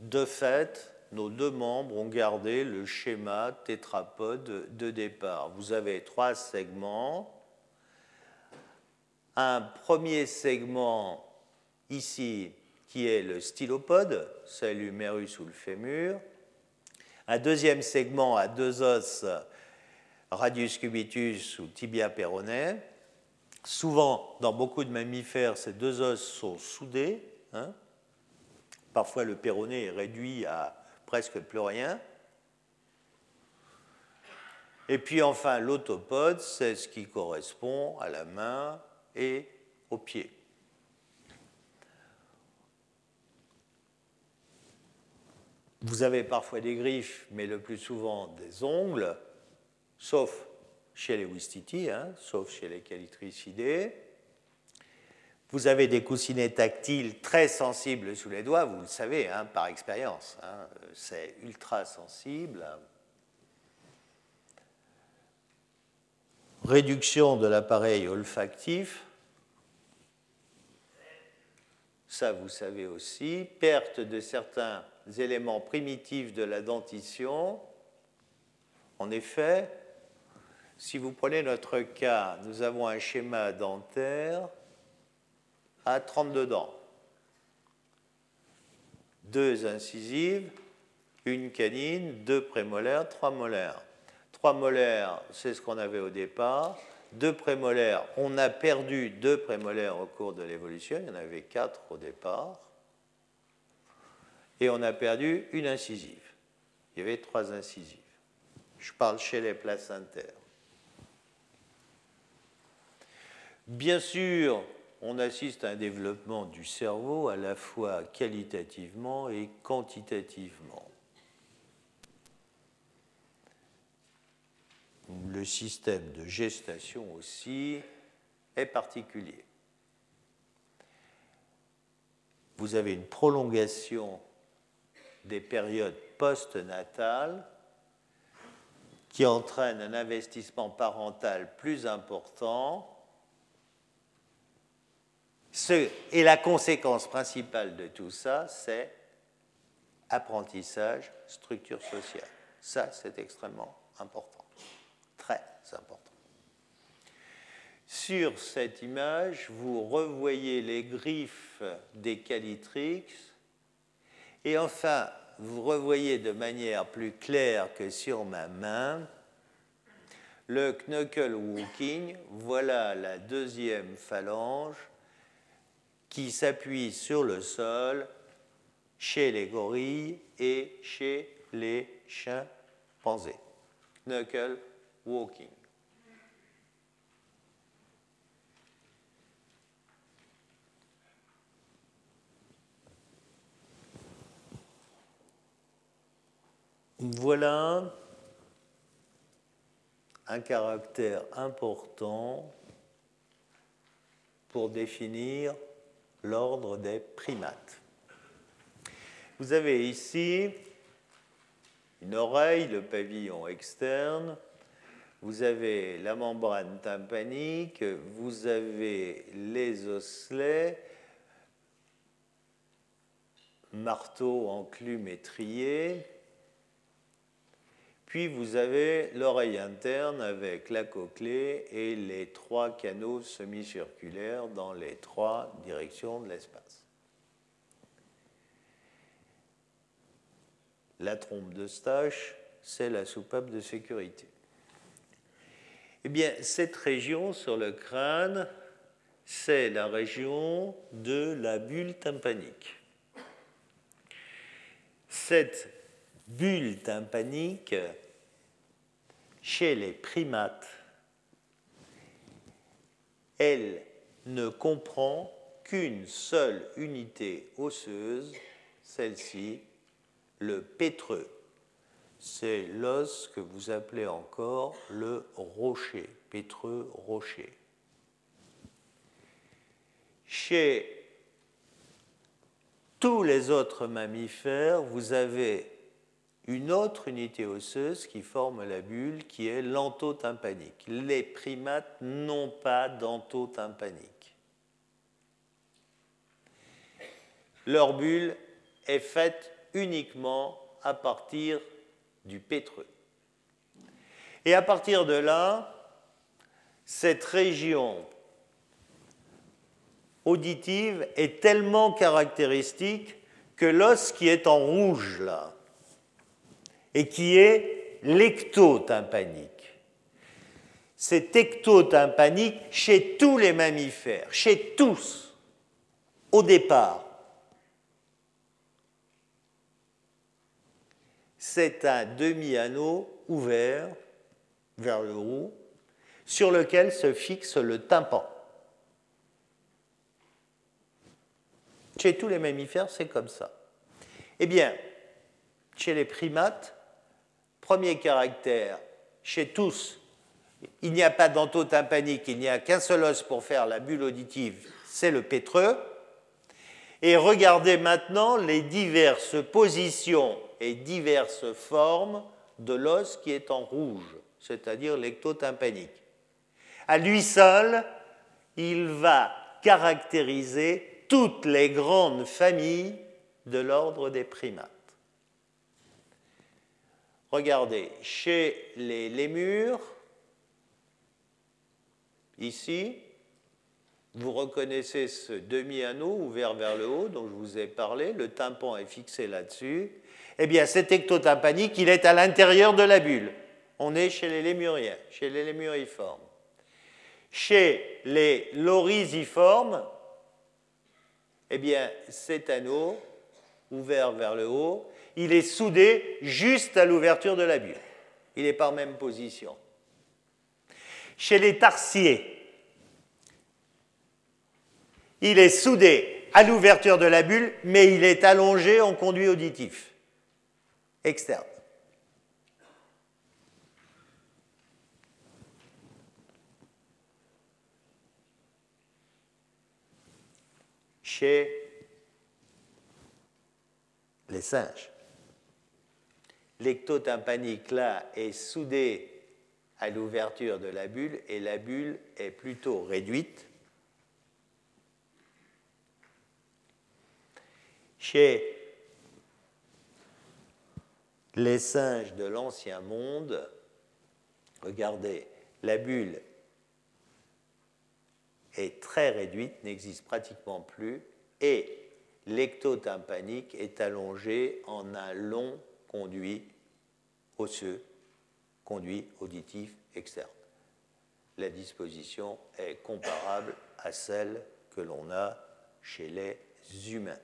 B: de fait, nos deux membres ont gardé le schéma tétrapode de départ. Vous avez trois segments un premier segment ici qui est le stylopode, c'est l'humérus ou le fémur, un deuxième segment à deux os, radius cubitus ou tibia peroné. Souvent, dans beaucoup de mammifères, ces deux os sont soudés. Hein. Parfois, le péroné est réduit à presque plus rien. Et puis enfin, l'autopode, c'est ce qui correspond à la main, et au pied. Vous avez parfois des griffes, mais le plus souvent des ongles, sauf chez les Wistiti, hein, sauf chez les calitricidés. Vous avez des coussinets tactiles très sensibles sous les doigts, vous le savez hein, par expérience. Hein, c'est ultra sensible. réduction de l'appareil olfactif, ça vous savez aussi, perte de certains éléments primitifs de la dentition. En effet, si vous prenez notre cas, nous avons un schéma dentaire à 32 dents. Deux incisives, une canine, deux prémolaires, trois molaires. Trois molaires, c'est ce qu'on avait au départ. Deux prémolaires, on a perdu deux prémolaires au cours de l'évolution, il y en avait quatre au départ. Et on a perdu une incisive. Il y avait trois incisives. Je parle chez les placentaires. Bien sûr, on assiste à un développement du cerveau à la fois qualitativement et quantitativement. le système de gestation aussi est particulier. Vous avez une prolongation des périodes postnatales qui entraîne un investissement parental plus important. et la conséquence principale de tout ça, c'est apprentissage, structure sociale. Ça, c'est extrêmement important très important. Sur cette image, vous revoyez les griffes des calitrix et enfin, vous revoyez de manière plus claire que sur ma main le knuckle walking. Voilà la deuxième phalange qui s'appuie sur le sol chez les gorilles et chez les chimpanzés. Knuckle walking. Voilà un caractère important pour définir l'ordre des primates. Vous avez ici une oreille, le pavillon externe, vous avez la membrane tympanique, vous avez les osselets, marteau, enclume étrier, puis vous avez l'oreille interne avec la cochlée et les trois canaux semi-circulaires dans les trois directions de l'espace. La trompe de Stache, c'est la soupape de sécurité. Eh bien, cette région sur le crâne, c'est la région de la bulle tympanique. Cette bulle tympanique, chez les primates, elle ne comprend qu'une seule unité osseuse, celle-ci, le pétreux. C'est l'os que vous appelez encore le rocher, pétreux rocher. Chez tous les autres mammifères, vous avez une autre unité osseuse qui forme la bulle, qui est l'entotympanique. Les primates n'ont pas d'entotympanique. Leur bulle est faite uniquement à partir du pétreux. Et à partir de là, cette région auditive est tellement caractéristique que l'os qui est en rouge là, et qui est l'ectotympanique. C'est ectotympanique chez tous les mammifères, chez tous, au départ. C'est un demi-anneau ouvert vers le haut sur lequel se fixe le tympan. Chez tous les mammifères, c'est comme ça. Eh bien, chez les primates, Premier caractère, chez tous, il n'y a pas d'entotympanique, il n'y a qu'un seul os pour faire la bulle auditive, c'est le pétreux. Et regardez maintenant les diverses positions et diverses formes de l'os qui est en rouge, c'est-à-dire l'ectotympanique. À lui seul, il va caractériser toutes les grandes familles de l'ordre des primates. Regardez, chez les lémures, ici, vous reconnaissez ce demi-anneau ouvert vers le haut dont je vous ai parlé, le tympan est fixé là-dessus. Eh bien, cet ectotympanique, il est à l'intérieur de la bulle. On est chez les lémuriens, chez les lémuriformes. Chez les lorisiformes, eh bien, cet anneau ouvert vers le haut, il est soudé juste à l'ouverture de la bulle. Il n'est pas en même position. Chez les tarsiers, il est soudé à l'ouverture de la bulle, mais il est allongé en conduit auditif externe. Chez les singes, l'ectotympanique là est soudé à l'ouverture de la bulle et la bulle est plutôt réduite. Chez les singes de l'ancien monde, regardez, la bulle est très réduite, n'existe pratiquement plus, et l'ectotympanique est allongé en un long conduit osseux, conduit auditif externe. La disposition est comparable à celle que l'on a chez les humains.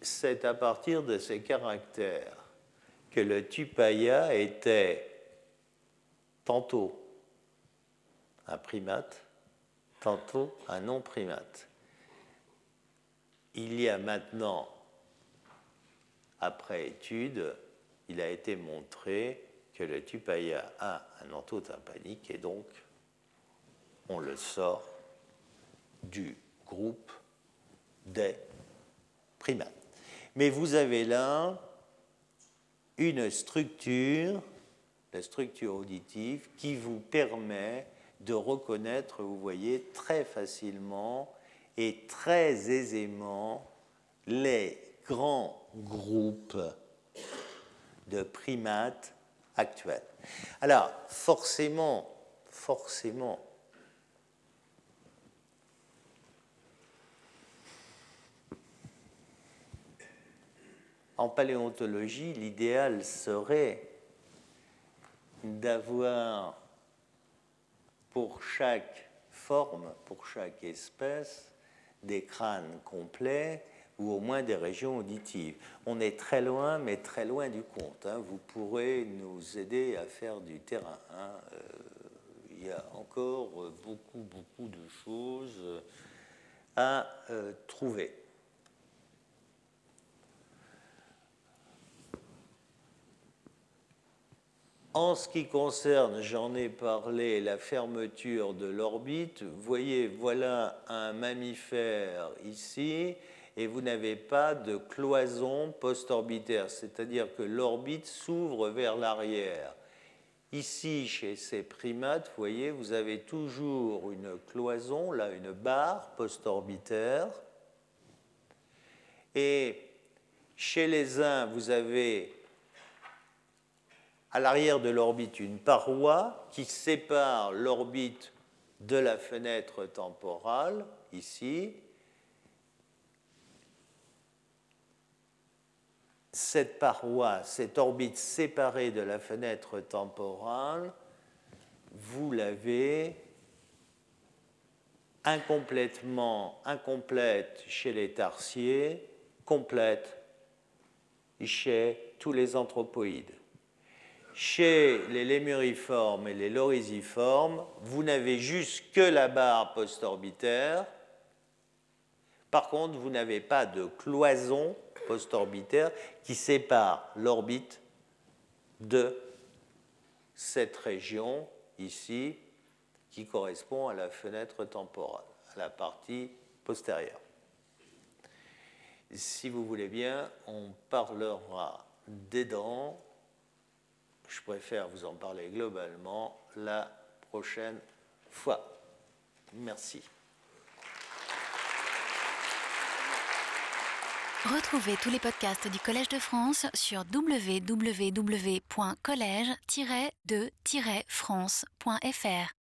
B: C'est à partir de ces caractères que le tupaya était tantôt un primate, tantôt un non-primate. Il y a maintenant, après étude, il a été montré que le tupaya a un entotympanique et donc on le sort du groupe des primates. Mais vous avez là une structure, la structure auditive, qui vous permet de reconnaître, vous voyez, très facilement et très aisément les grands groupes de primates actuels. Alors, forcément, forcément, en paléontologie, l'idéal serait d'avoir pour chaque forme, pour chaque espèce, des crânes complets ou au moins des régions auditives. On est très loin, mais très loin du compte. Hein. Vous pourrez nous aider à faire du terrain. Hein. Euh, il y a encore beaucoup, beaucoup de choses à euh, trouver. En ce qui concerne, j'en ai parlé, la fermeture de l'orbite, voyez, voilà un mammifère ici, et vous n'avez pas de cloison post-orbitaire, c'est-à-dire que l'orbite s'ouvre vers l'arrière. Ici, chez ces primates, vous voyez, vous avez toujours une cloison, là, une barre post-orbitaire. Et chez les uns, vous avez à l'arrière de l'orbite une paroi qui sépare l'orbite de la fenêtre temporale, ici. Cette paroi, cette orbite séparée de la fenêtre temporale, vous l'avez incomplètement, incomplète chez les tarsiers, complète chez tous les anthropoïdes. Chez les lémuriformes et les lorisiformes, vous n'avez juste que la barre postorbitaire. Par contre, vous n'avez pas de cloison postorbitaire qui sépare l'orbite de cette région ici qui correspond à la fenêtre temporale, à la partie postérieure. Si vous voulez bien, on parlera des dents je préfère vous en parler globalement la prochaine fois. Merci.
A: Retrouvez tous les podcasts du Collège de France sur www.collège-de-france.fr.